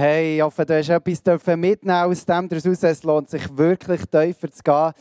Hey, ich hoffe, du hast etwas mitnehmen aus dem daraus. Es lohnt sich wirklich tiefer zu gehen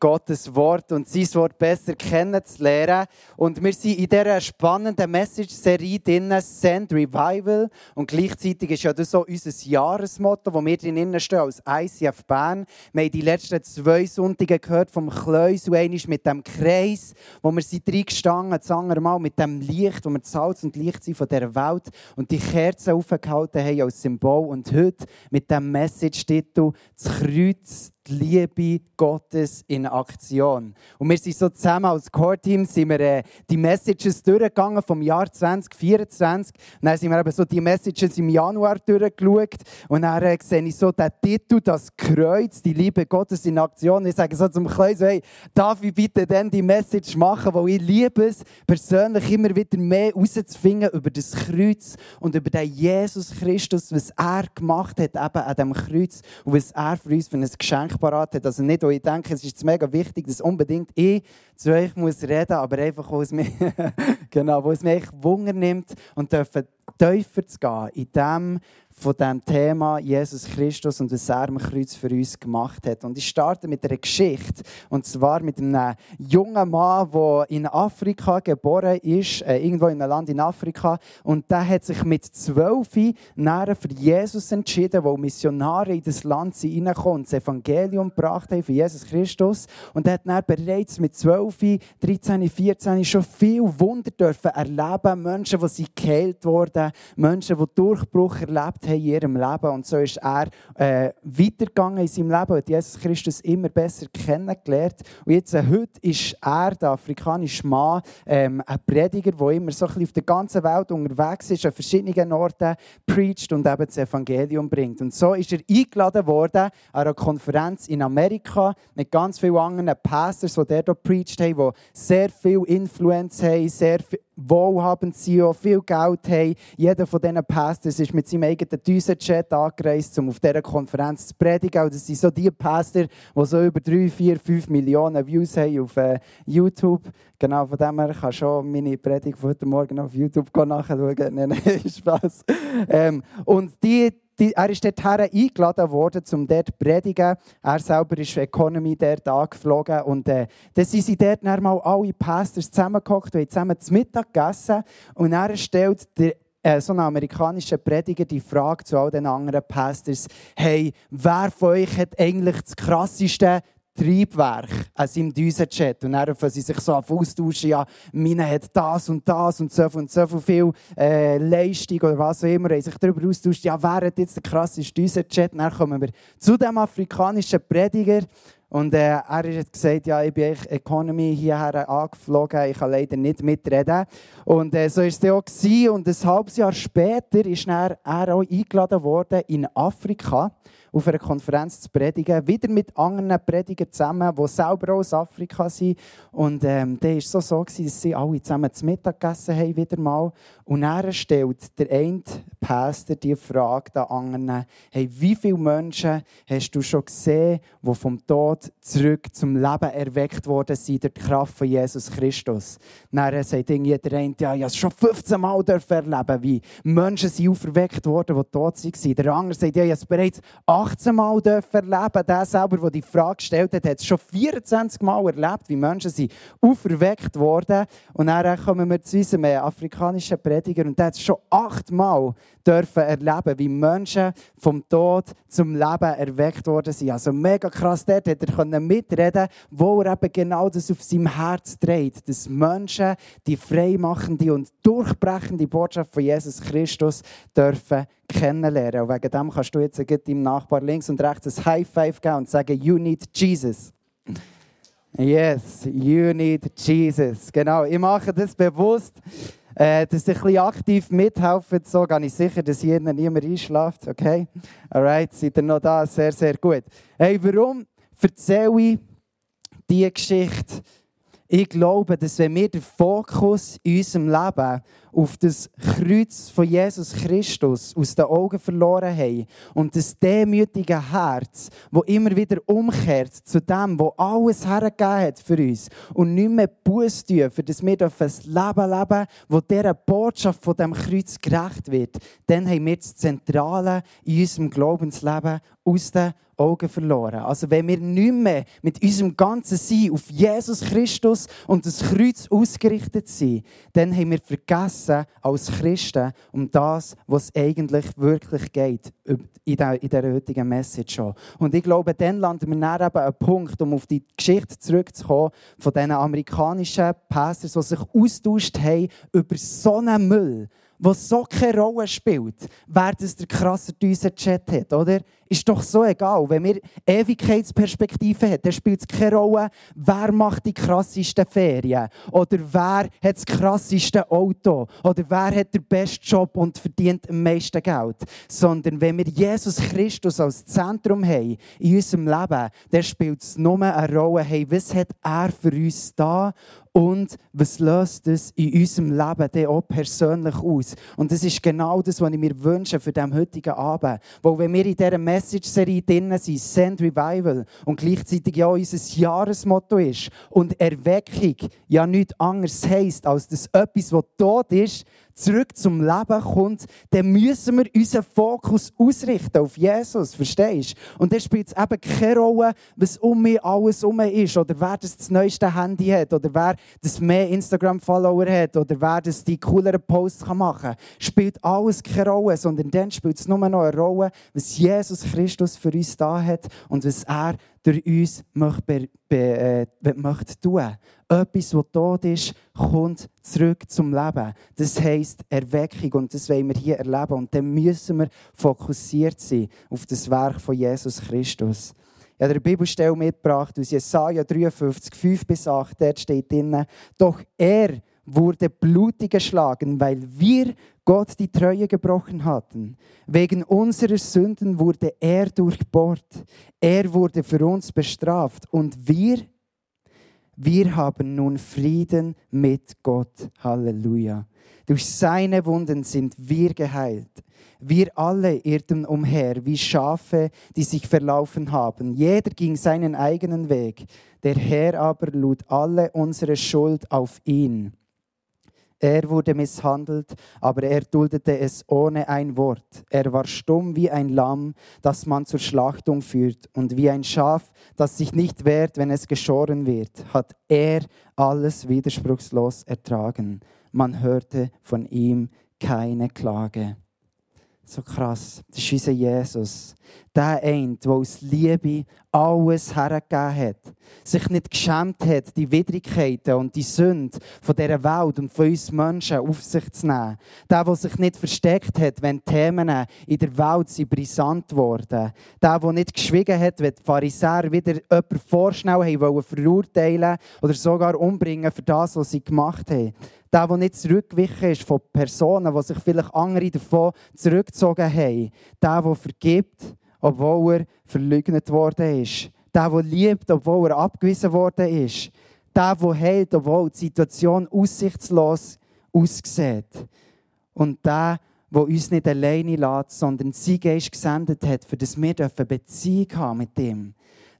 Gottes Wort und sein Wort besser kennenzulernen. Und wir sind in dieser spannenden Message-Serie drin, Send Revival. Und gleichzeitig ist ja das so unser Jahresmotto, wo wir drin stehen als ICF Bern. Wir haben die letzten zwei Sonntage gehört vom Kleus und einmal mit dem Kreis, wo wir sind reingestanden, das andere Mal mit dem Licht, wo wir das Salz und Licht sind von dieser Welt und die Kerzen aufgehalten haben als Symbol. Und heute mit dem Message-Titel «Das Kreuz die Liebe Gottes in Aktion. Und wir sind so zusammen als Core-Team sind wir äh, die Messages durchgegangen vom Jahr 2024. Und dann sind wir eben so die Messages im Januar durchgeschaut. Und dann äh, sehe ich so den Titel, das Kreuz, die Liebe Gottes in Aktion. Ich sage so zum Kleus, hey, darf ich bitte dann die Message machen, weil ich liebe es, persönlich immer wieder mehr herauszufinden über das Kreuz und über den Jesus Christus, was er gemacht hat, eben an dem Kreuz und was er für uns für ein Geschenk Geschenk parat hat. Also nicht, wo ich denke, es ist mega wichtig, dass unbedingt ich zu euch muss reden, aber einfach, wo es mich, genau, wo es mich Wunder nimmt und dürfen tiefer zu gehen in dem, von dem Thema Jesus Christus und was er am Kreuz für uns gemacht hat. Und ich starte mit einer Geschichte. Und zwar mit einem jungen Mann, der in Afrika geboren ist, äh, irgendwo in einem Land in Afrika. Und der hat sich mit zwölf Jahren für Jesus entschieden, wo Missionare in das Land reinkommen und das Evangelium gebracht haben für Jesus Christus. Und er hat dann bereits mit zwölf, 13, 14 schon viel Wunder dürfen erleben. Menschen, die sie geheilt wurden, Menschen, die Durchbruch erlebt haben in ihrem Leben. Und so ist er äh, weitergegangen in seinem Leben, hat Jesus Christus immer besser kennengelernt. Und jetzt, äh, heute ist er, der afrikanische Mann, ähm, ein Prediger, der immer so ein bisschen auf der ganzen Welt unterwegs ist, an verschiedenen Orten preacht und eben das Evangelium bringt. Und so ist er eingeladen worden an einer Konferenz in Amerika mit ganz vielen anderen Pastors, die dort preacht haben, die sehr viel Influence haben, sehr viel wohlhabend sind, viel Geld haben. Jeder von diesen Pastors ist mit seinem eigenen Düsenjet angereist, um auf dieser Konferenz zu predigen. Das sind so die Pastor, die so über 3, 4, 5 Millionen Views haben auf äh, YouTube. Genau, von dem her kann schon meine Predigt von heute Morgen auf YouTube nachschauen. Nein, nein, Spaß. Ähm, und die, er ist dorthin eingeladen worden, um dort zu predigen. Er selber ist Economy dort angeflogen. Und äh, dann sind sie dort mal alle Pastors zusammengehockt haben zusammen zu Mittag gegessen. Und er stellt der äh, so ein amerikanischer Prediger die Frage zu all den anderen Pastors: Hey, wer von euch hat eigentlich das krasseste Triebwerk an seinem Düsenjet. Und dann fangen sie sich so austauschen, ja, meine hat das und das und so und so viel äh, Leistung oder was auch immer. Und sich darüber austauscht, ja, wer hat jetzt den krasseste? Und dann kommen wir zu dem afrikanischen Prediger. Und äh, er hat gesagt, ja, ich bin Economy hierher angeflogen, ich kann leider nicht mitreden. Und äh, so war es auch. Gewesen. Und ein halbes Jahr später ist er auch eingeladen worden in Afrika auf einer Konferenz zu predigen, wieder mit anderen Predigern zusammen, die selber aus Afrika sind. Und ähm, da war es so, so gewesen, dass sie alle zusammen zu Mittag gegessen haben, wieder mal. Und er stellt der eine Pastor die Frage den anderen, hey, wie viele Menschen hast du schon gesehen, die vom Tod zurück zum Leben erweckt worden sind durch die Kraft von Jesus Christus? Dann sagt irgendwie der eine, ja, ich habe schon 15 Mal erleben wie Menschen sind auferweckt worden, die tot waren. Der andere sagt, ja, ich habe es bereits 18 Mal erleben Der selber, der die Frage gestellt hat, hat es schon 24 Mal erlebt, wie Menschen sind auferweckt worden. Und dann kommen wir zu unserem afrikanischen Prediger und der hat es schon achtmal dürfen erleben, wie Menschen vom Tod zum Leben erweckt worden sind. Also mega krass, dort hat er mitreden wo er eben genau das auf seinem Herz trägt, dass Menschen die freimachende und durchbrechende Botschaft von Jesus Christus dürfen kennenlernen. Und wegen dem kannst du jetzt deinem Nachbar links und rechts ein High Five geben und sagen, you need Jesus. Yes, you need Jesus. Genau, ich mache das bewusst, äh, dass ich ein bisschen aktiv mithelfe. So gehe ich sicher, dass hier niemand einschläft. Okay? Alright, seid ihr noch da? Sehr, sehr gut. Hey, warum erzähle ich diese Geschichte? Ich glaube, dass wenn wir den Fokus in unserem Leben auf das Kreuz von Jesus Christus aus den Augen verloren haben und das demütige Herz, wo immer wieder umkehrt zu dem, wo alles hergegeben hat für uns und nicht mehr Buß tun, für das wir ein Leben leben, wo dieser Botschaft von dem Kreuz gerecht wird, dann haben wir das Zentrale in unserem Glaubensleben aus den Augen verloren. Also wenn wir nicht mehr mit unserem ganzen Sein auf Jesus Christus und das Kreuz ausgerichtet sind, dann haben wir vergessen als Christen um das, was eigentlich wirklich geht in der, heutigen Message schon. Und ich glaube, dann landen wir dann eben einen Punkt, um auf die Geschichte zurückzukommen, von diesen amerikanischen Pastors, die sich austauscht haben über so einen Müll was so keine Rolle spielt, wer das der krasse düse Chat hat, oder? Ist doch so egal. Wenn wir Ewigkeitsperspektive haben, dann spielt es keine Rolle, wer macht die krassesten Ferien oder wer hat das krasseste Auto oder wer hat den besten Job und verdient am meisten Geld. Sondern wenn wir Jesus Christus als Zentrum haben in unserem Leben, dann spielt es nur eine Rolle, hey, was hat er für uns da und was löst es in unserem Leben dann auch persönlich aus. Und das ist genau das, was ich mir wünsche für den heutigen Abend. Weil wenn wir in dieser Message-Serie drin sind, Send Revival, und gleichzeitig ja unser Jahresmotto ist und Erweckung ja nichts anderes heisst, als dass etwas, was tot ist, zurück zum Leben kommt, dann müssen wir unseren Fokus ausrichten auf Jesus, verstehst du? Und dann spielt es eben keine Rolle, was um mich alles um ist, oder wer das, das neueste Handy hat, oder wer das mehr Instagram-Follower hat, oder wer das die cooleren Posts machen kann. Spielt alles keine Rolle, sondern dann spielt es nur noch eine Rolle, was Jesus Christus für uns da hat und was er durch uns möchte, be, äh, möchte tun. Etwas, was tot ist, kommt zurück zum Leben. Das heisst Erweckung und das wollen wir hier erleben. Und dann müssen wir fokussiert sein auf das Werk von Jesus Christus. Ich habe eine Bibelstelle mitgebracht aus Jesaja 53, 5 bis 8. Dort steht drin, doch er wurde blutig geschlagen, weil wir Gott die Treue gebrochen hatten. Wegen unserer Sünden wurde er durchbohrt. Er wurde für uns bestraft. Und wir, wir haben nun Frieden mit Gott. Halleluja. Durch seine Wunden sind wir geheilt. Wir alle irrten umher wie Schafe, die sich verlaufen haben. Jeder ging seinen eigenen Weg. Der Herr aber lud alle unsere Schuld auf ihn. Er wurde misshandelt, aber er duldete es ohne ein Wort. Er war stumm wie ein Lamm, das man zur Schlachtung führt, und wie ein Schaf, das sich nicht wehrt, wenn es geschoren wird, hat er alles widerspruchslos ertragen. Man hörte von ihm keine Klage. So krass. Das ist unser Jesus. Der eine, der aus Liebe alles hergegeben hat. Sich nicht geschämt hat, die Widrigkeiten und die Sünden von dieser Welt und von uns Menschen auf sich zu nehmen. Der, der sich nicht versteckt hat, wenn Themen in der Welt sind brisant wurden. Der, der nicht geschwiegen hat, wenn die Pharisäer wieder jemanden vorschnell haben wollen verurteilen oder sogar umbringen für das, was sie gemacht haben. Der, der nicht zurückgewichen ist von Personen, die sich vielleicht andere davon zurückgezogen haben. Der, der vergibt, obwohl er verleugnet worden ist. Der, der liebt, obwohl er abgewiesen worden ist. Der, der hält, obwohl die Situation aussichtslos aussieht. Und der, der uns nicht alleine lässt, sondern sein Geist gesendet hat, für das wir Beziehung haben mit ihm.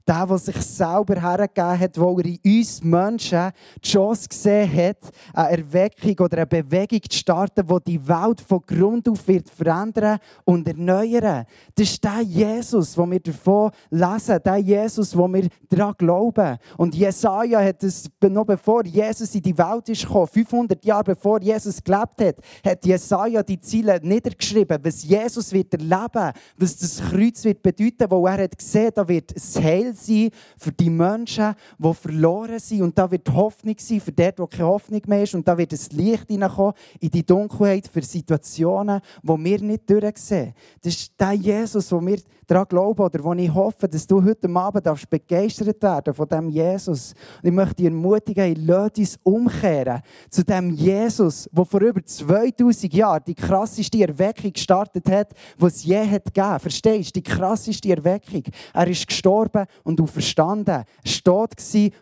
Der, der sich selber hergegeben hat, wo er in uns Menschen die Chance gesehen hat, eine Erweckung oder eine Bewegung zu starten, die die Welt von Grund auf wird verändern und erneuern. Das ist der Jesus, den wir davon lesen, der Jesus, wo wir daran glauben. Und Jesaja hat es, noch bevor Jesus in die Welt ist gekommen, 500 Jahre bevor Jesus gelebt hat, hat Jesaja die Ziele niedergeschrieben, was Jesus wird erleben, was das Kreuz wird bedeuten, wo er hat gesehen, da wird es Heil sein für die Menschen, die verloren sind. Und da wird Hoffnung sein für dort, wo keine Hoffnung mehr ist. Und da wird das Licht hineinkommen in die Dunkelheit für Situationen, die wir nicht durchsehen. Das ist der Jesus, wo wir daran glauben oder wo ich hoffe, dass du heute Abend darfst begeistert werden von dem Jesus. Und ich möchte dich ermutigen, lass uns umkehren zu dem Jesus, der vor über 2000 Jahren die krasseste Erweckung gestartet hat, die es je hat gegeben. Verstehst du? Die krasseste Erweckung. Er ist gestorben und auferstanden. Er tot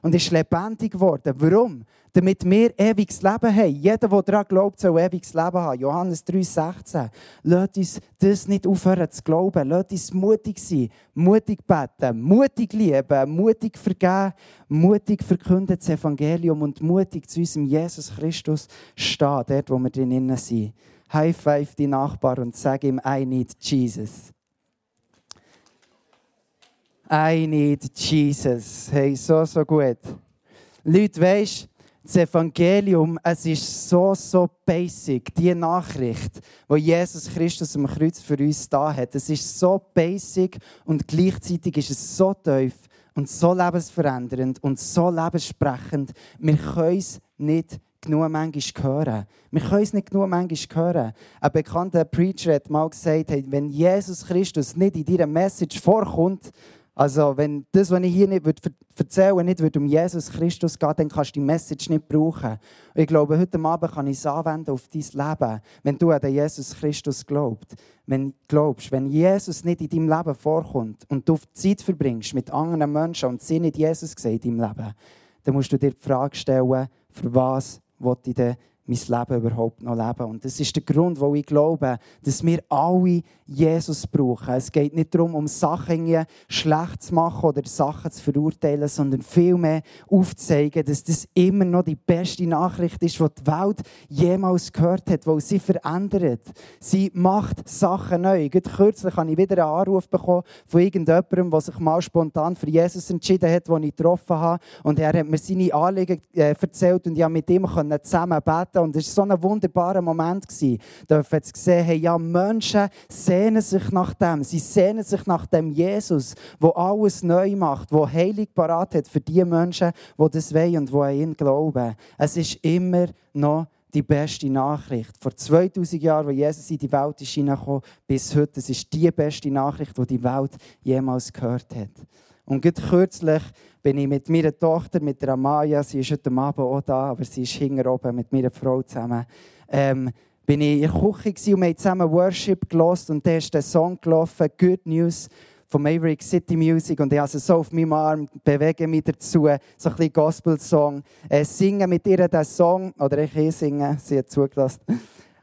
und ist lebendig geworden. Warum? Damit wir ewiges Leben haben. Jeder, der daran glaubt, soll ewiges Leben haben. Johannes 3,16. Lasst uns das nicht aufhören zu glauben. Lasst uns mutig sein, mutig beten, mutig lieben, mutig vergeben, mutig verkünden das Evangelium und mutig zu unserem Jesus Christus stehen, dort, wo wir drinnen sind. High five die Nachbar und sag ihm, I need Jesus. I need Jesus. Hey, so, so gut. Leute, weisst das Evangelium, es ist so, so basic. Die Nachricht, die Jesus Christus am Kreuz für uns da hat, es ist so basic und gleichzeitig ist es so tief und so lebensverändernd und so lebenssprechend. Wir können es nicht genug manchmal hören. Wir können es nicht genug manchmal hören. Ein bekannter Preacher hat mal gesagt, hey, wenn Jesus Christus nicht in deiner Message vorkommt, also, wenn das, was ich hier nicht erzählen nicht um Jesus Christus geht, dann kannst du die Message nicht brauchen. Und ich glaube, heute Abend kann ich es anwenden auf dein Leben, wenn du an den Jesus Christus glaubst. Wenn, glaubst. wenn Jesus nicht in deinem Leben vorkommt und du Zeit verbringst mit anderen Menschen und sie nicht Jesus sehen in deinem Leben, dann musst du dir die Frage stellen, für was will ich denn mein Leben überhaupt noch leben. Und das ist der Grund, wo ich glaube, dass wir alle Jesus brauchen. Es geht nicht darum, um Sachen schlecht zu machen oder Sachen zu verurteilen, sondern vielmehr aufzuzeigen, dass das immer noch die beste Nachricht ist, die die Welt jemals gehört hat, weil sie verändert. Sie macht Sachen neu. Gerade kürzlich habe ich wieder einen Anruf bekommen von irgendjemandem, der sich mal spontan für Jesus entschieden hat, den ich getroffen habe. Und er hat mir seine Anliegen äh, erzählt und ich konnte mit ihm zusammen beten beten. Und es war so ein wunderbarer Moment. Da zu sehen, hey, ja, Menschen sehnen sich nach dem. Sie sehnen sich nach dem Jesus, der alles neu macht, der heilig parat hat für die Menschen, die das wollen und die an ihn glauben. Es ist immer noch die beste Nachricht. Vor 2000 Jahren, als Jesus in die Welt ist bis heute, es ist die beste Nachricht, die die Welt jemals gehört hat. Und gerade kürzlich bin ich mit meiner Tochter, mit der Amaya, sie ist heute Abend auch da, aber sie ist hinten oben mit meiner Frau zusammen, ähm, bin ich in der Küche und wir haben zusammen Worship gelost und da ist der Song gelaufen, Good News von Maverick City Music und ich habe so auf meinem Arm, bewege mich dazu, so ein bisschen Gospel-Song, äh, singen mit ihr den Song, oder ich singen, sie hat zugelassen.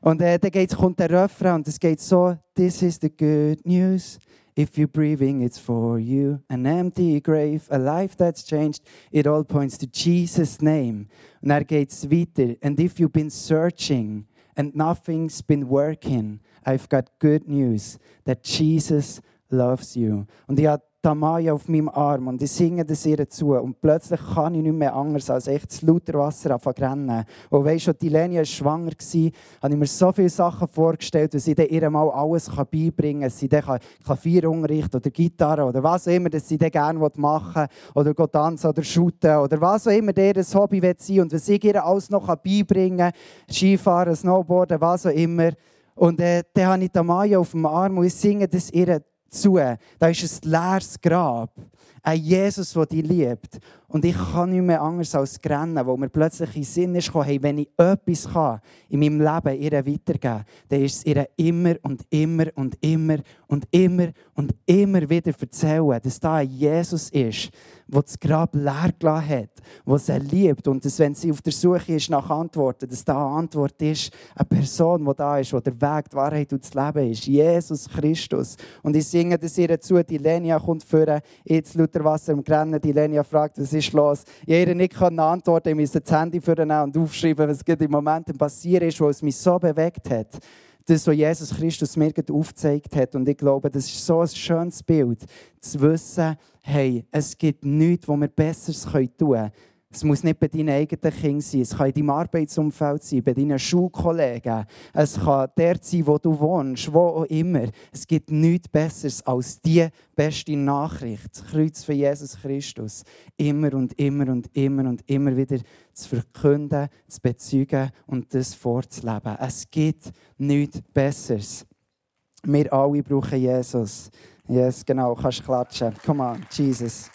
Und äh, dann geht's, kommt der Refrain und es geht so, This is the good news. If you're breathing, it's for you. An empty grave, a life that's changed. It all points to Jesus' name. Und er geht's weiter. And if you've been searching and nothing's been working, I've got good news that Jesus loves you. Und ich habe Tamaya auf meinem Arm und ich singe das ihr zu. Und plötzlich kann ich nicht mehr anders als echt das lauter Wasser rennen. Und weißt du, die Lenia war schwanger, habe ich mir so viele Sachen vorgestellt, dass sie ihr mal alles beibringen kann. Dass sie dann Klavierunterricht oder Gitarre oder was auch immer, dass sie dann gerne machen will. Oder tanzen oder shooten oder was auch immer ihr Hobby sein. Und was ich ihr alles noch beibringen kann, Skifahren, Snowboarden, was auch immer. Und äh, dann habe ich Tamaya auf dem Arm und ich singe das ihr zu. Da ist ein leeres Grab. Ein Jesus, der dich liebt. Und ich kann nicht mehr anders als rennen, wo mir plötzlich in Sinn ist hey, wenn ich etwas kann in meinem Leben ihr weitergeben dann ist es ihr immer und immer und immer und immer und immer wieder erzählen, dass da ein Jesus ist, der das Grab leer gelassen hat, der sie liebt und dass, wenn sie auf der Suche ist nach Antworten, dass da eine Antwort ist, eine Person, die da ist, die der Weg, die Wahrheit und das Leben ist. Jesus Christus. Und ich singe das ihr zu, die Lenia kommt vor, jetzt lauter Wasser im Grennen, die Lenia fragt, was ist los? Ich nicht antworten, ich musste das Handy für und aufschreiben, was gerade im Moment passiert ist, was mich so bewegt hat das, was Jesus Christus mir aufgezeigt hat. Und ich glaube, das ist so ein schönes Bild, zu wissen, hey, es gibt nichts, was wir Besseres tun können. Es muss nicht bei deinen eigenen Kindern sein. Es kann in deinem Arbeitsumfeld sein, bei deinen Schulkollegen. Es kann der sein, wo du wohnst, wo auch immer. Es gibt nichts Besseres als die beste Nachricht, das Kreuz von Jesus Christus. Immer und immer und immer und immer wieder zu verkünden, zu bezeugen und das vorzuleben. Es gibt nichts Besseres. Wir alle brauchen Jesus. Yes, genau, kannst klatschen. Come on, Jesus.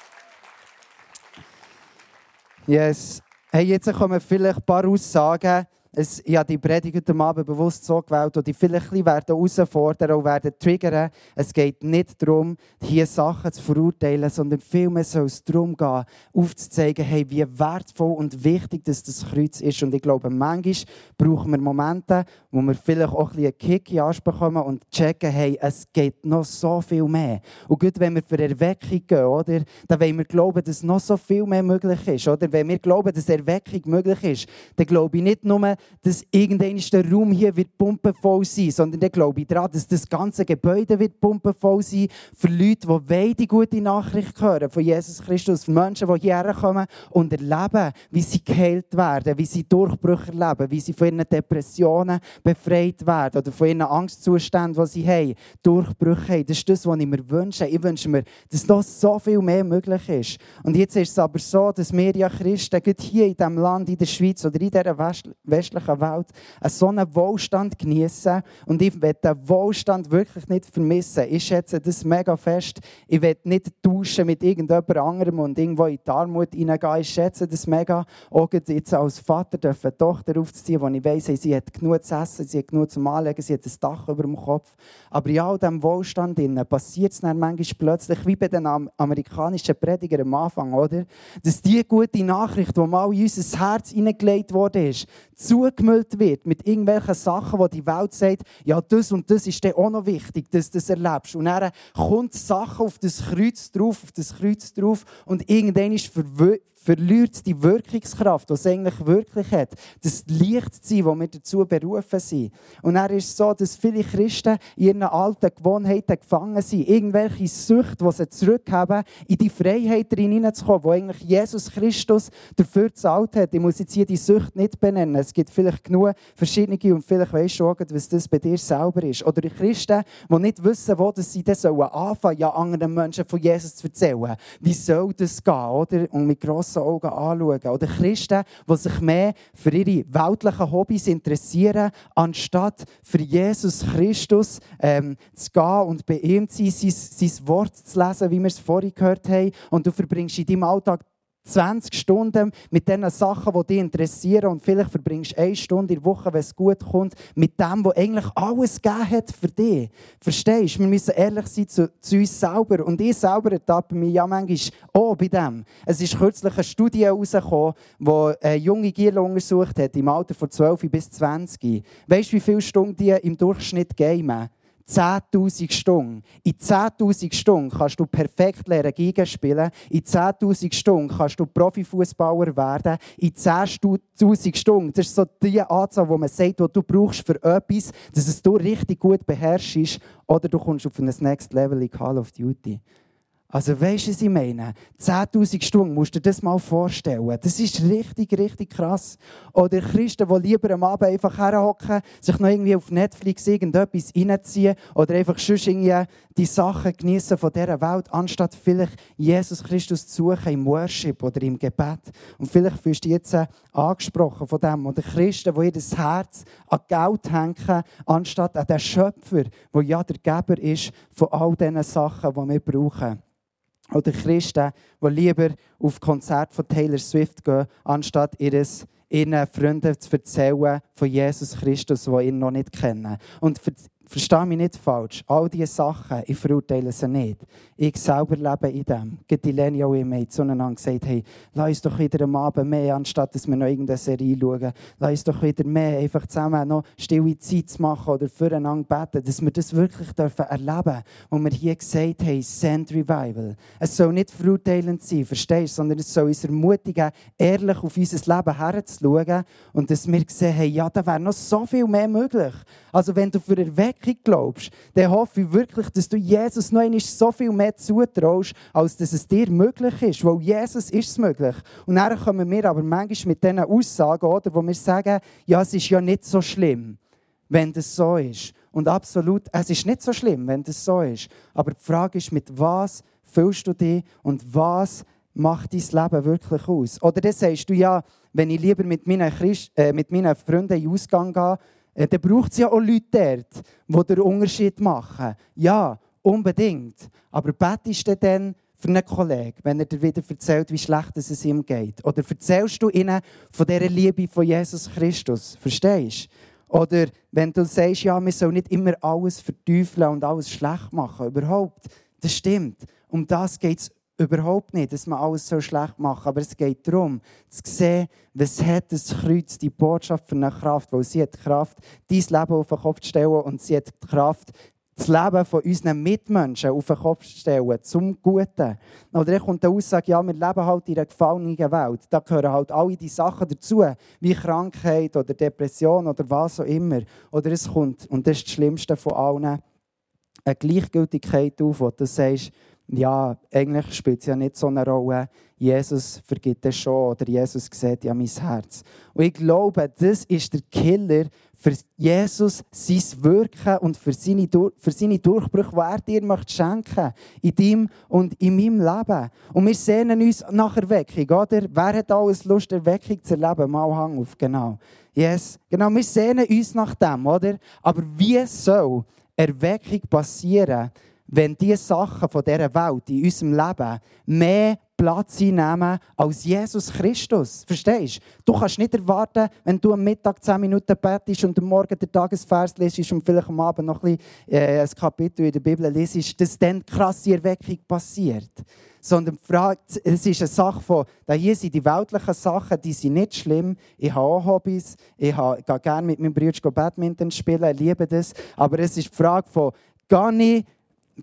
Yes. Hey, jetzt kommen vielleicht ein paar Aussagen, es, ich habe die Predigt heute Abend bewusst so gewählt, die vielleicht bisschen herausfordern und werden triggern. Es geht nicht darum, hier Sachen zu verurteilen, sondern vielmehr soll es darum gehen, aufzuzeigen, hey, wie wertvoll und wichtig das, das Kreuz ist. Und ich glaube, manchmal brauchen wir Momente, wo wir vielleicht auch ein bisschen einen Kick in Anspruch bekommen und checken, hey, es geht noch so viel mehr. Und gut, wenn wir für Erweckung gehen, oder, dann wollen wir glauben, dass noch so viel mehr möglich ist. Oder? Wenn wir glauben, dass Erweckung möglich ist, dann glaube ich nicht nur, dass irgendein der Raum hier wird pumpenvoll sein, sondern dann glaube ich daran, dass das ganze Gebäude wird pumpenvoll sein für Leute, die wollen die gute Nachricht hören von Jesus Christus, für Menschen, die hierher kommen und erleben, wie sie geheilt werden, wie sie Durchbrüche erleben, wie sie von ihren Depressionen befreit werden oder von ihren Angstzuständen, die sie haben, Durchbrüche haben. Das ist das, was ich mir wünsche. Ich wünsche mir, dass noch so viel mehr möglich ist. Und jetzt ist es aber so, dass wir ja Christen hier in diesem Land, in der Schweiz oder in dieser westlichen Welt so einen Wohlstand genießen. Und ich will den Wohlstand wirklich nicht vermissen. Ich schätze das mega fest. Ich will nicht tauschen mit irgendjemand anderem und irgendwo in die Armut hineingehen. Ich schätze das mega. Auch jetzt als Vater dürfen eine Tochter aufzuziehen, wo ich weiss, sie hat genug zu essen, sie hat genug zum Anlegen, sie hat ein Dach über dem Kopf. Aber in all diesem Wohlstand passiert es dann manchmal plötzlich, wie bei den amerikanischen Predigern am Anfang, oder? Dass die gute Nachricht, die mal in unser Herz hineingelegt wurde, zugemüllt wird mit irgendwelchen Sachen, wo die Welt sagt, ja, das und das ist dir auch noch wichtig, dass du das erlebst. Und dann kommt Sachen auf das Kreuz drauf, auf das Kreuz drauf und irgendwann ist verliert die Wirkungskraft, die es eigentlich wirklich hat. Das Licht zu sein, wo wir dazu berufen sind. Und dann ist es so, dass viele Christen in ihren alten Gewohnheiten gefangen sind. Irgendwelche Süchte, die sie zurückhaben, in die Freiheit hineinzukommen, wo eigentlich Jesus Christus dafür gezahlt hat. Ich muss jetzt hier die Sucht nicht benennen. Es gibt vielleicht genug verschiedene und vielleicht weißt du auch, was das bei dir selber ist. Oder die Christen, die nicht wissen, wo sie das anfangen sollen, ja anderen Menschen von Jesus zu erzählen. Wie soll das gehen? Oder? Und mit grossen Augen anschauen. Oder Christen, die sich mehr für ihre weltlichen Hobbys interessieren, anstatt für Jesus Christus ähm, zu gehen und bei ihm zu sein, sein, sein Wort zu lesen, wie wir es vorhin gehört haben. Und du verbringst in deinem Alltag 20 Stunden mit den Sachen, die dich interessieren und vielleicht verbringst du eine Stunde in der Woche, wenn es gut kommt, mit dem, was eigentlich alles gegeben hat für dich. Verstehst du? Wir müssen ehrlich sein zu, zu uns selber. Und ich selber ertappe mich ja manchmal auch bei dem. Es ist kürzlich eine Studie herausgekommen, die junge Giel untersucht hat, im Alter von 12 bis 20. Weißt du, wie viele Stunden die im Durchschnitt gamen? 10.000 Stunden. In 10.000 Stunden kannst du perfekt lernen Giga spielen. In 10.000 Stunden kannst du Profifußballer werden. In 10.000 Stunden, das ist so die Anzahl, wo man sagt, die du brauchst für etwas, dass es du richtig gut beherrschst, oder du kommst auf ein Next Level in Call of Duty. Also weißt du, was ich meine? 10.000 Stunden, musst du dir das mal vorstellen. Das ist richtig, richtig krass. Oder Christen, die lieber am Abend einfach herhocken, sich noch irgendwie auf Netflix irgendetwas reinziehen oder einfach schon irgendwie die Sachen genießen von dieser Welt, anstatt vielleicht Jesus Christus zu suchen im Worship oder im Gebet. Und vielleicht fühlst du jetzt angesprochen von dem. Oder Christen, die ihr Herz an Geld hängen, anstatt an den Schöpfer, der ja der Geber ist von all diesen Sachen, die wir brauchen. Oder Christen, die lieber auf Konzert von Taylor Swift gehen, anstatt ihres ihren Freunden zu erzählen von Jesus Christus, die ihn noch nicht kennen. Und Verstehe mich nicht falsch. All diese Sachen, ich verurteile sie nicht. Ich selber lebe in dem. Die Leni auch immer zueinander gesagt, hey, lass uns doch wieder am Abend mehr, anstatt dass wir noch irgendeine Serie schauen, lass uns doch wieder mehr einfach zusammen noch stille Zeit zu machen oder füreinander beten, dass wir das wirklich dürfen erleben wo wir hier gesagt haben, Send Revival. Es soll nicht verurteilend sein, verstehst du, sondern es soll uns ermutigen, ehrlich auf unser Leben herzuschauen und dass wir sehen, hey, ja, da wäre noch so viel mehr möglich. Also wenn du für Erweckung glaubst, dann hoffe ich wirklich, dass du Jesus noch einmal so viel mehr zutraust, als dass es dir möglich ist. Weil Jesus ist es möglich. Und dann kommen wir aber manchmal mit diesen Aussagen, oder, wo wir sagen, ja, es ist ja nicht so schlimm, wenn das so ist. Und absolut, es ist nicht so schlimm, wenn das so ist. Aber die Frage ist, mit was fühlst du dich und was macht dein Leben wirklich aus? Oder dann sagst du, ja, wenn ich lieber mit meinen, Christ äh, mit meinen Freunden in den Ausgang gehe, dann braucht es ja auch Leute dort, die den Unterschied machen. Ja, unbedingt. Aber betest du denn für einen Kollegen, wenn er dir wieder erzählt, wie schlecht es ihm geht? Oder erzählst du ihnen von dieser Liebe von Jesus Christus? Verstehst du? Oder wenn du sagst, ja, wir sollen nicht immer alles verteufeln und alles schlecht machen. Überhaupt. Das stimmt. Um das geht es überhaupt nicht, dass man alles so schlecht macht. Aber es geht darum, zu sehen, was hat das Kreuz, die Botschaft für eine Kraft, weil sie hat die Kraft, dein Leben auf den Kopf zu stellen und sie hat die Kraft, das Leben von unseren Mitmenschen auf den Kopf zu stellen, zum Guten. Oder dann kommt die Aussage, ja, wir leben halt in einer gefallenen Welt. Da gehören halt alle die Sachen dazu, wie Krankheit oder Depression oder was auch immer. Oder es kommt, und das ist das Schlimmste von allen, eine Gleichgültigkeit auf, wo du sagst, ja, eigentlich spielt es ja nicht so eine Rolle. Jesus vergibt es schon oder Jesus sieht ja mein Herz. Und ich glaube, das ist der Killer für Jesus, sein Wirken und für seine, für seine Durchbrüche, die er dir möchte schenken in deinem und in meinem Leben. Und wir sehnen uns nach Erweckung, oder? Wer hat alles Lust, Erweckung zu erleben? Mal Hang auf, genau. Yes, genau, wir sehnen uns nach dem, oder? Aber wie soll Erweckung passieren, wenn diese Sachen von dieser Welt in unserem Leben mehr Platz einnehmen als Jesus Christus. Verstehst du? Du kannst nicht erwarten, wenn du am Mittag 10 Minuten betest und am Morgen den Tagesvers lesest und vielleicht am Abend noch ein, bisschen, äh, ein Kapitel in der Bibel lesest, dass dann krasse Erweckung passiert. Sondern es ist eine Sache von, da hier sind die weltlichen Sachen, die sind nicht schlimm. Ich habe auch Hobbys. Ich gehe gerne mit meinem Bruder Badminton spielen, ich liebe das. Aber es ist die Frage von, gehe ich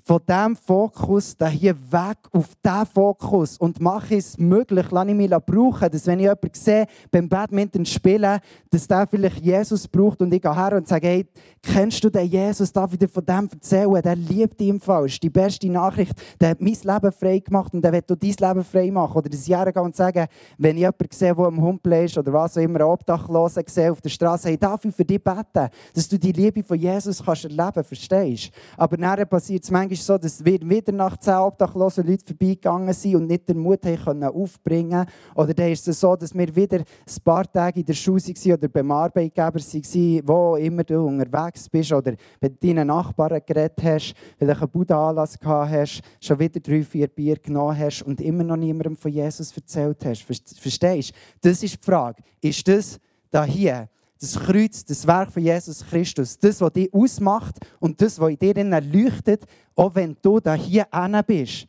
von diesem Fokus hier weg auf diesen Fokus und mache es möglich, lasse ich mich brauchen, dass wenn ich jemanden sehe beim Badminton spielen, dass der vielleicht Jesus braucht und ich gehe her und sage, hey, kennst du den Jesus, darf ich dir von dem erzählen, der liebt ihn falsch, die beste Nachricht, der hat mein Leben frei gemacht und der wird dein Leben frei machen. Oder das Jahr gehen und sagen, wenn ich jemanden sehe, der am Hund bläst oder was auch immer, einen Obdachlosen sehe auf der Straße, hey, darf ich für dich beten, dass du die Liebe von Jesus kannst erleben, verstehst? Aber nachher passiert es manchmal so, dass wir wieder nach zehn obdachlosen Leuten vorbeigegangen sind und nicht den Mut haben aufbringen Oder dann ist es so, dass wir wieder ein paar Tage in der Schule waren oder beim Arbeitgeber waren, wo immer du unterwegs bist oder mit deinen Nachbarn geredet hast, vielleicht einen Buddha-Anlass gehabt hast, schon wieder drei, vier Bier genommen hast und immer noch niemandem von Jesus erzählt hast. Verstehst du? Das ist die Frage. Ist das da hier das Kreuz, das Werk von Jesus Christus, das, was dich ausmacht und das, was in dir leuchtet, auch wenn du da hier bist,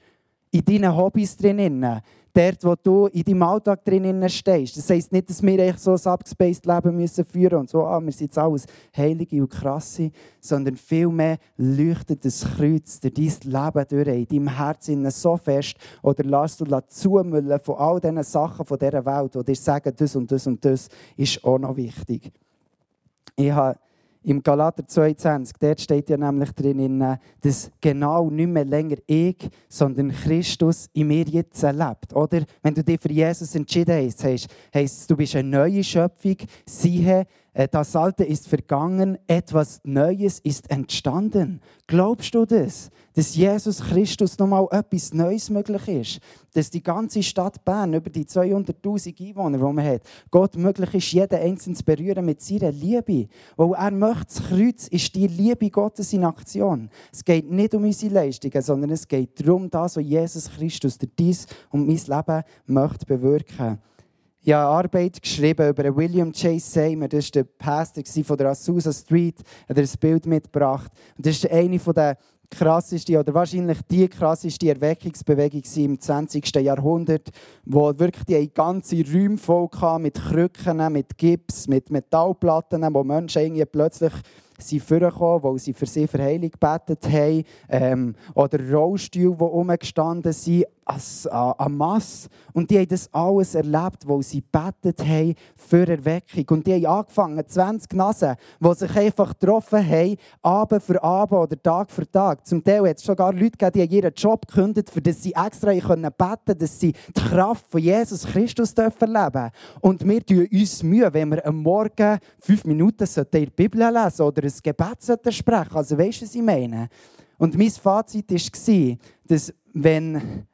in deinen Hobbys drinnen, dort, wo du in deinem Alltag drinnen stehst. Das heisst nicht, dass wir echt so ein abgespaced Leben müssen führen und so, ah, wir sind jetzt alles Heilige und Krasse, sondern vielmehr leuchtet das Kreuz durch dein Leben durch, in deinem Herzen so fest, oder lässt du zumüllen von all diesen Sachen von dieser Welt, die dir sagen, das und das und das ist auch noch wichtig. Ich habe im Galater 22, dort steht ja nämlich drin, dass genau nicht mehr länger ich, sondern Christus in mir jetzt lebt. Oder? Wenn du dich für Jesus entschieden hast, heisst, heisst du bist eine neue Schöpfung. Siehe, äh, das Alte ist vergangen, etwas Neues ist entstanden. Glaubst du das? Dass Jesus Christus nochmal etwas Neues möglich ist? Dass die ganze Stadt Bern, über die 200.000 Einwohner, die man hat, Gott möglich ist, jeden Einzelnen zu berühren mit seiner Liebe. Weil er möchte, das Kreuz ist die Liebe Gottes in Aktion. Es geht nicht um unsere Leistungen, sondern es geht darum, das, was Jesus Christus durch dies und mein Leben möchte bewirken möchte. Ich habe eine Arbeit geschrieben über William J. Seymour. Das war der Pastor von der Azusa Street. Er hat ein Bild mitgebracht. Und das ist eine der krassesten, oder wahrscheinlich die krasseste Erweckungsbewegung im 20. Jahrhundert, wo wirklich die ganze Räume voll mit Krücken, mit Gips, mit Metallplatten, wo Menschen irgendwie plötzlich sind vorgekommen, weil sie für sie für Heilung gebetet haben. Ähm, oder Rollstühle, die rumgestanden sind, an Masse. Und die haben das alles erlebt, weil sie gebetet haben für Erweckung. Und die haben angefangen, 20 Nasen, die sich einfach getroffen haben, Abend für Abend oder Tag für Tag. Zum Teil hat es sogar Leute gegeben, die ihren Job gekündigt, für das sie extra beten können, dass sie die Kraft von Jesus Christus erleben dürfen. Und wir tun uns Mühe, wenn wir am Morgen fünf Minuten in der Bibel lesen oder ein Gebet sprechen Also weißt du, was ich meine? Und mein Fazit war, dass wenn,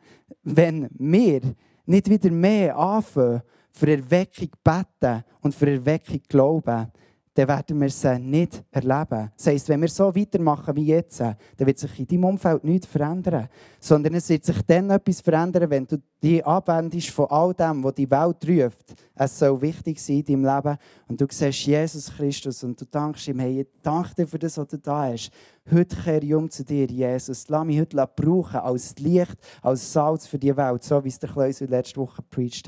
wenn wir nicht wieder mehr anfangen, für Erweckung beten und für Erweckung glauben, dann werden wir sie nicht erleben. Das heisst, wenn wir so weitermachen wie jetzt, dann wird sich in deinem Umfeld nichts verändern. Sondern es wird sich dann etwas verändern, wenn du dich abwendest von all dem, was die Welt ruft. Es soll wichtig sein in deinem Leben. Und du siehst Jesus Christus und du dankst ihm, hey, ich danke dir für das, was du da hast. Heute kehre ich um zu dir, Jesus. Lass mich heute brauchen als Licht, als Salz für die Welt, so wie es der Kleusel letzte Woche gepredigt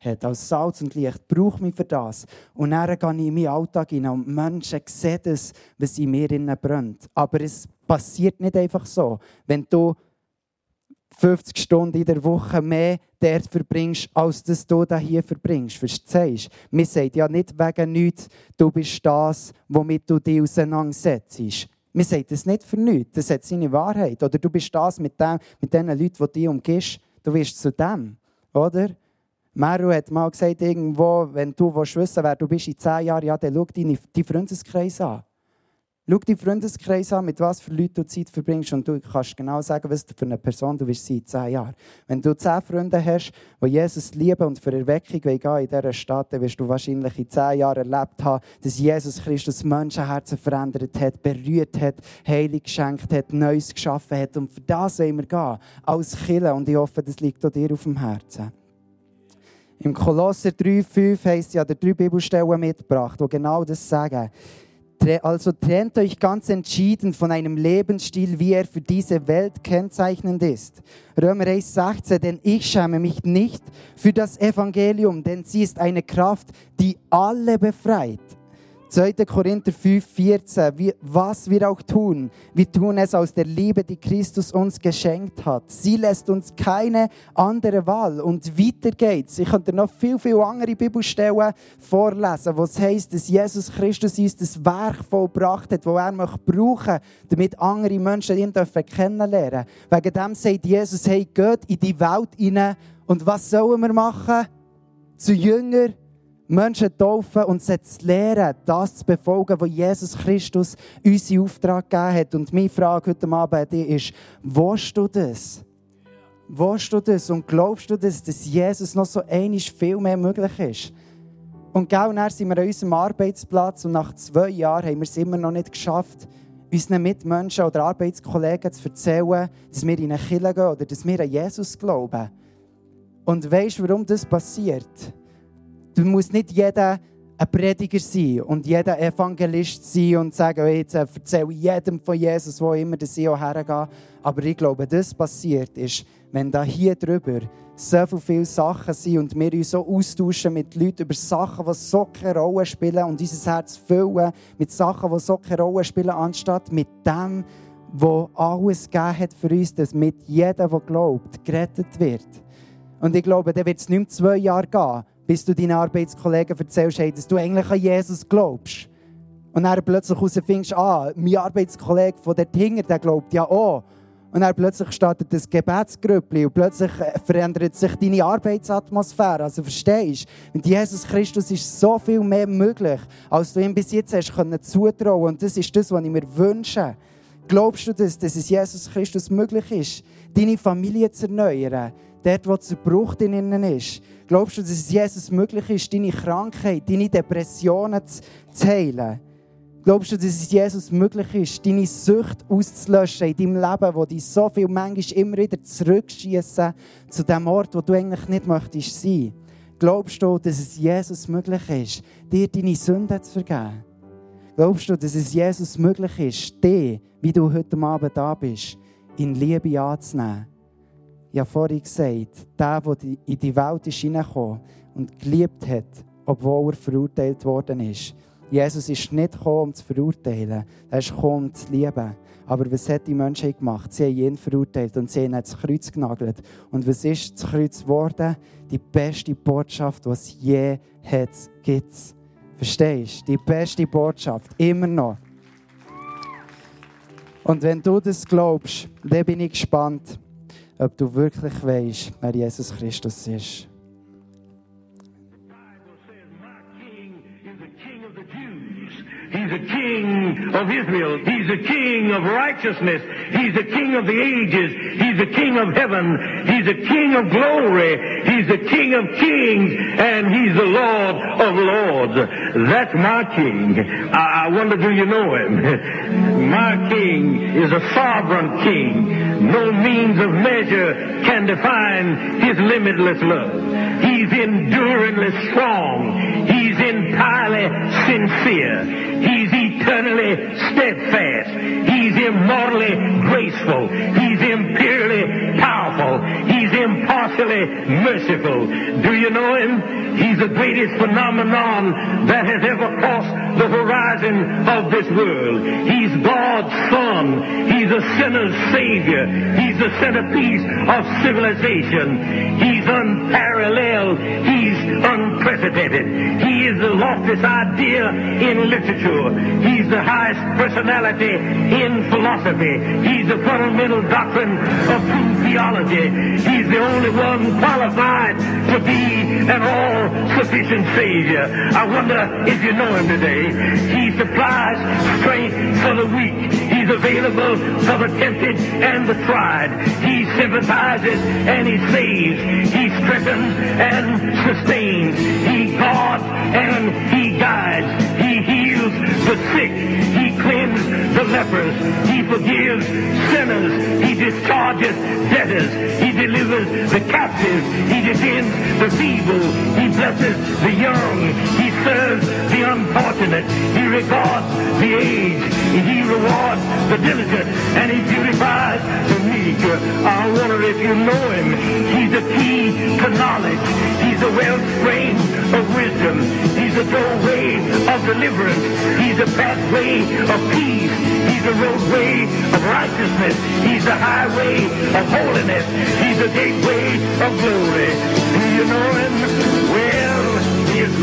hat. Als Salz und Licht. Brauch mich für das. Und dann gehe ich in meinen Alltag hinein und Menschen sehen das, was in mir brennt. Aber es passiert nicht einfach so. Wenn du 50 Stunden in der Woche mehr dort verbringst, als dass du da hier verbringst. Verstehst du? Wir sagen ja nicht wegen nichts, du bist das, womit du dich auseinandersetzt. Wir sagen das nicht für nichts, das hat seine Wahrheit. Oder du bist das mit, dem, mit den Leuten, die dich umgibst, du wirst zu dem. Oder? Meru hat mal gesagt, irgendwo, wenn du wissen wer du bist in zehn Jahren, ja, dann schau deinen Freundeskreis an. Schau deinen Freundeskreis an, mit was für Leuten du Zeit verbringst und du kannst genau sagen, was für eine Person du wirst sein in zehn Jahren. Wenn du zehn Freunde hast, die Jesus lieben und für Erweckung gehen in dieser Stadt, dann wirst du wahrscheinlich in zehn Jahren erlebt haben, dass Jesus Christus Menschenherzen verändert hat, berührt hat, Heilig geschenkt hat, Neues geschaffen hat. Und für das wollen wir gehen, als Killer. Und ich hoffe, das liegt auch dir auf dem Herzen. Im Kolosser 3,5 heisst ja, der drei Bibelstellen mitgebracht, die genau das sagen. Also trennt euch ganz entschieden von einem Lebensstil, wie er für diese Welt kennzeichnend ist. Römer 1, 16, denn ich schäme mich nicht für das Evangelium, denn sie ist eine Kraft, die alle befreit 2. Korinther 5, 14. Wie, was wir auch tun, wir tun es aus der Liebe, die Christus uns geschenkt hat. Sie lässt uns keine andere Wahl. Und weiter geht's. Ich könnte noch viel, viel andere Bibelstellen vorlesen, wo es heisst, dass Jesus Christus uns das Werk vollbracht hat, das er möchte brauchen, damit andere Menschen ihn dürfen kennenlernen Wegen dem sagt Jesus, hey, geht in die Welt hinein. Und was sollen wir machen? Zu Jünger Menschen taufen und sie zu lehren, das zu befolgen, was Jesus Christus uns in Auftrag gegeben hat. Und meine Frage heute Abend ist, willst du das? Willst du das? Und glaubst du, dass, dass Jesus noch so einig viel mehr möglich ist? Und genau dann sind wir an unserem Arbeitsplatz und nach zwei Jahren haben wir es immer noch nicht geschafft, unseren Mitmenschen oder Arbeitskollegen zu erzählen, dass wir in eine Kirche gehen oder dass wir an Jesus glauben. Und weißt du, warum das passiert? Du musst nicht jeder ein Prediger sein und jeder Evangelist sein und sagen, jetzt erzähle ich jedem von Jesus, wo immer der auch hergeht. Aber ich glaube, das passiert ist, wenn da hier drüber so viele Sachen sind und wir uns so austauschen mit Leuten über Sachen, die so keine Rolle spielen und unser Herz füllen mit Sachen, die so keine Rolle spielen, anstatt mit dem, wo alles gegeben hat für uns, dass mit jedem, der glaubt, gerettet wird. Und ich glaube, dann wird es nicht mehr zwei Jahre gehen, bis du deinen Arbeitskollegen erzählst, hey, dass du eigentlich an Jesus glaubst. Und dann plötzlich herausfindest, ah, mein Arbeitskollege von der Tinger, der glaubt ja auch. Und dann plötzlich startet das Gebetsgrüppli und plötzlich äh, verändert sich deine Arbeitsatmosphäre. Also verstehst du? Mit Jesus Christus ist so viel mehr möglich, als du ihm bis jetzt hast können zutrauen. Und das ist das, was ich mir wünsche. Glaubst du das, dass es Jesus Christus möglich ist, deine Familie zu erneuern? Dort, wo Zerbruch drinnen ist. Glaubst du, dass es Jesus möglich ist, deine Krankheit, deine Depressionen zu, heilen? Glaubst du, dass es Jesus möglich ist, deine Sucht auszulöschen in deinem Leben, wo dich so viel manchmal immer wieder zurückschießen zu dem Ort, wo du eigentlich nicht möchtest sein? Glaubst du, dass es Jesus möglich ist, dir deine Sünden zu vergeben? Glaubst du, dass es Jesus möglich ist, dich, wie du heute Abend da bist, in Liebe anzunehmen? Habe vorhin gesagt, der, der in die Welt ist hineingekommen und geliebt hat, obwohl er verurteilt worden ist. Jesus ist nicht gekommen, um zu verurteilen, er ist gekommen, um zu lieben. Aber was hat die Menschen gemacht? Sie haben ihn verurteilt und sie haben ans Kreuz genagelt. Und was ist das Kreuz geworden? Die beste Botschaft, die es je hat, gibt. Verstehst du? Die beste Botschaft, immer noch. Und wenn du das glaubst, dann bin ich gespannt ob du wirklich weißt, wer Jesus Christus ist. He's a king of Israel. He's a king of righteousness. He's a king of the ages. He's a king of heaven. He's a king of glory. He's the king of kings. And he's the Lord of lords. That's my king. I, I wonder, do you know him? my king is a sovereign king. No means of measure can define his limitless love. He's enduringly strong. He's entirely sincere. He's eternally steadfast. He's immortally graceful. He's imperially powerful. He's impartially merciful. Do you know him? He's the greatest phenomenon that has ever crossed the horizon of this world. He's God's Son. He's a sinner's Savior. He's the centerpiece of civilization. He's unparalleled. He's unprecedented. He is the loftiest idea in literature. He's the highest personality in philosophy. He's the fundamental doctrine of true theology. He's the only one qualified to be an all-sufficient Savior. I wonder if you know him today. He supplies strength for the weak. He's available for the tempted and the tried. He sympathizes and he saves. He strengthens and sustains. He guards and he guides. He heals the sick. He cleanses the lepers. He forgives sinners. He discharges debtors. He delivers the captives. He defends the feeble. He blesses the young. He serves the unfortunate. He regards the aged. He rewards the diligent. And he beautifies the meek. I wonder if you know him. He's the key to knowledge. He's the wellspring of wisdom. He's the doorway of deliverance. He's the pathway of peace. He's the roadway of righteousness. He's the highway of holiness. He's the gateway of glory. Do you know him? Well,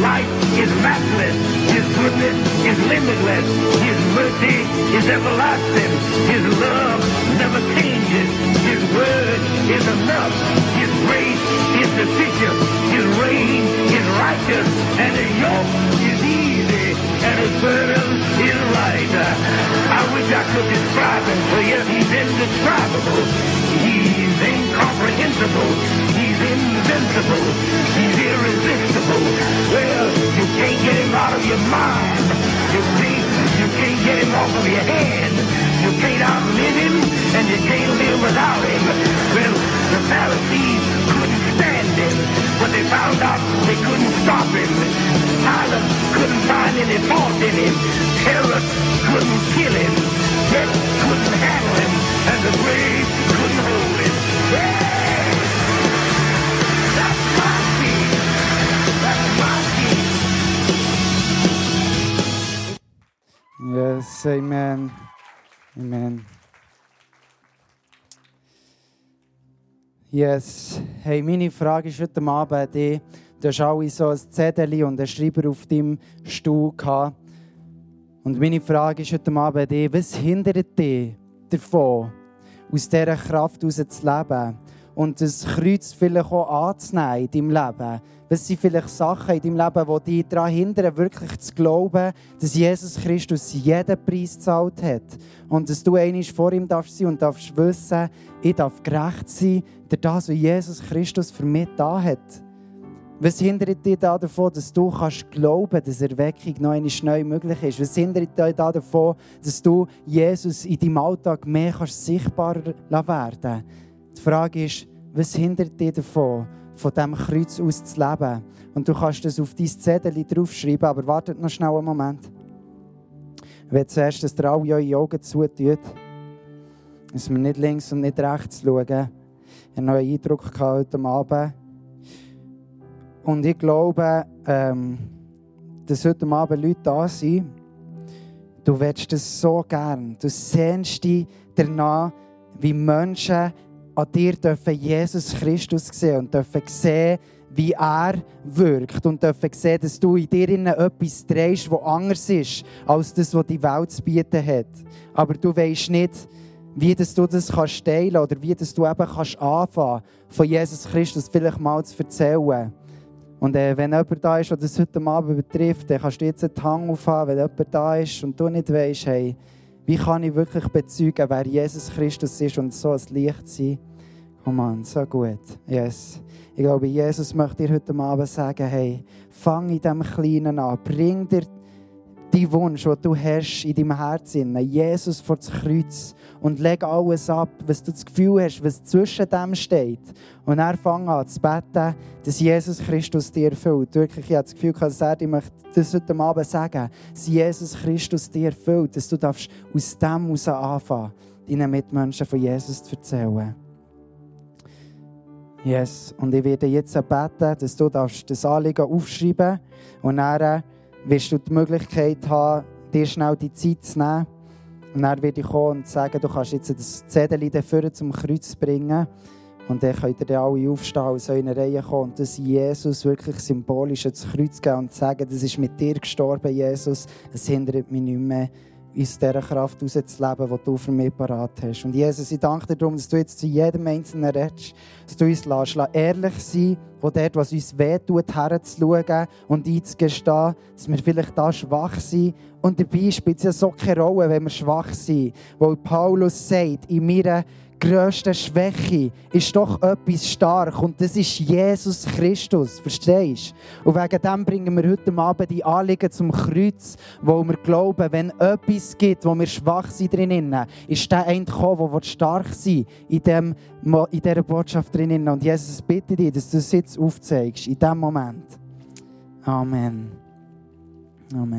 light is matchless. His goodness is limitless. His mercy is everlasting. His love never changes. His word is enough. His grace is sufficient. His reign is righteous. And his yoke is easy. And his burden is light. I wish I could describe him for you. He's indescribable. He's incomprehensible. He's invincible. He's irresistible. Well, you can't get him out of your mind. You see, you can't get him off of your hand. You can't outlive him, and you can't live without him. Well, the Pharisees couldn't stand him, but they found out they couldn't stop him. Pilate couldn't find any fault in him. Herod couldn't kill him. Death couldn't handle him, and the grave couldn't hold him. Yeah! Yes, amen. Amen. Yes. Hey, meine Frage ist heute Abend an. Du hast alle so ein Zettel und einen Schreiber auf deinem Stuhl gehabt. Und meine Frage ist heute Abend an was hindert dich davon, aus dieser Kraft heraus zu leben und das Kreuz vielleicht auch anzunehmen in deinem Leben? Was sind vielleicht Sachen in deinem Leben, die dich daran hindern, wirklich zu glauben, dass Jesus Christus jeden Preis gezahlt hat und dass du einmal vor ihm darfst sein und darfst wissen, ich darf gerecht sein durch das, was Jesus Christus für mich da hat? Was hindert dich da davon, dass du kannst glauben dass Erweckung noch einmal neu möglich ist? Was hindert dich da davon, dass du Jesus in deinem Alltag mehr kannst sichtbar werden Die Frage ist, was hindert dich davon, von diesem Kreuz aus zu leben? Und du kannst das auf dein Zettel draufschreiben, aber wartet noch schnell einen Moment. Ich will zuerst, dass ihr alle eure Augen zutut. Dass wir nicht links und nicht rechts schauen. Ich noch einen Eindruck heute Abend. Und ich glaube, ähm, dass heute Abend Leute da sind. Du willst das so gern. Du sehnst dich danach, wie Menschen an dir dürfen Jesus Christus sehen und dürfen sehen, wie er wirkt und dürfen sehen, dass du in dir etwas drehst, das anders ist, als das, was die Welt zu bieten hat. Aber du weißt nicht, wie dass du das kannst teilen oder wie dass du eben kannst anfangen, von Jesus Christus vielleicht mal zu erzählen. Und äh, wenn jemand da ist, der das heute Abend betrifft, dann kannst du jetzt einen Hang aufhaben, wenn jemand da ist und du nicht weißt, hey, wie kann ich wirklich bezeugen, wer Jesus Christus ist und so ein Licht sein? Oh Mann, so gut. Yes. Ich glaube, Jesus möchte dir heute Abend sagen, hey, fang in diesem Kleinen an. Bring dir die Wunsch, den du hast in deinem Herzen, Jesus vor das Kreuz und leg alles ab, was du das Gefühl hast, was zwischen dem steht. Und er fang an zu beten, dass Jesus Christus dir erfüllt. Wirklich, ich habe das Gefühl, dass er dir das heute Abend sagen dass Jesus Christus dir erfüllt, dass du darfst aus dem heraus anfangen, deinen Mitmenschen von Jesus zu erzählen. Yes. Und ich werde jetzt beten, dass du das Anliegen aufschreiben darfst und dann wirst du die Möglichkeit haben, dir schnell die Zeit zu nehmen. Und dann werde ich kommen und sagen, du kannst jetzt das Zettel dafür zum Kreuz bringen. Und dann könnt ihr alle aufstehen und so in eine Reihe kommen und das Jesus wirklich symbolisch ins Kreuz geben und sagen, das ist mit dir gestorben, Jesus. Es hindert mich nicht mehr aus dieser Kraft rauszuleben, die du für mich parat hast. Und Jesus, ich danke dir darum, dass du jetzt zu jedem Einzelnen redest, dass du uns lässt, lässt ehrlich sein, wo dort, was uns wehtut, herzuschauen und einzugestehen, dass wir vielleicht da schwach sind. Und dabei spielt es ja so keine Rolle, wenn wir schwach sind. Weil Paulus sagt, in meiner grösste Schwäche ist doch etwas stark und das ist Jesus Christus. Verstehst du? Und wegen dem bringen wir heute Abend die Anliegen zum Kreuz, wo wir glauben, wenn etwas gibt, wo wir schwach sind drinnen, ist der ein gekommen, der stark sein in, dem, in dieser Botschaft drinnen. Und Jesus, bitte dich, dass du es jetzt aufzeigst, in diesem Moment. Amen. Amen.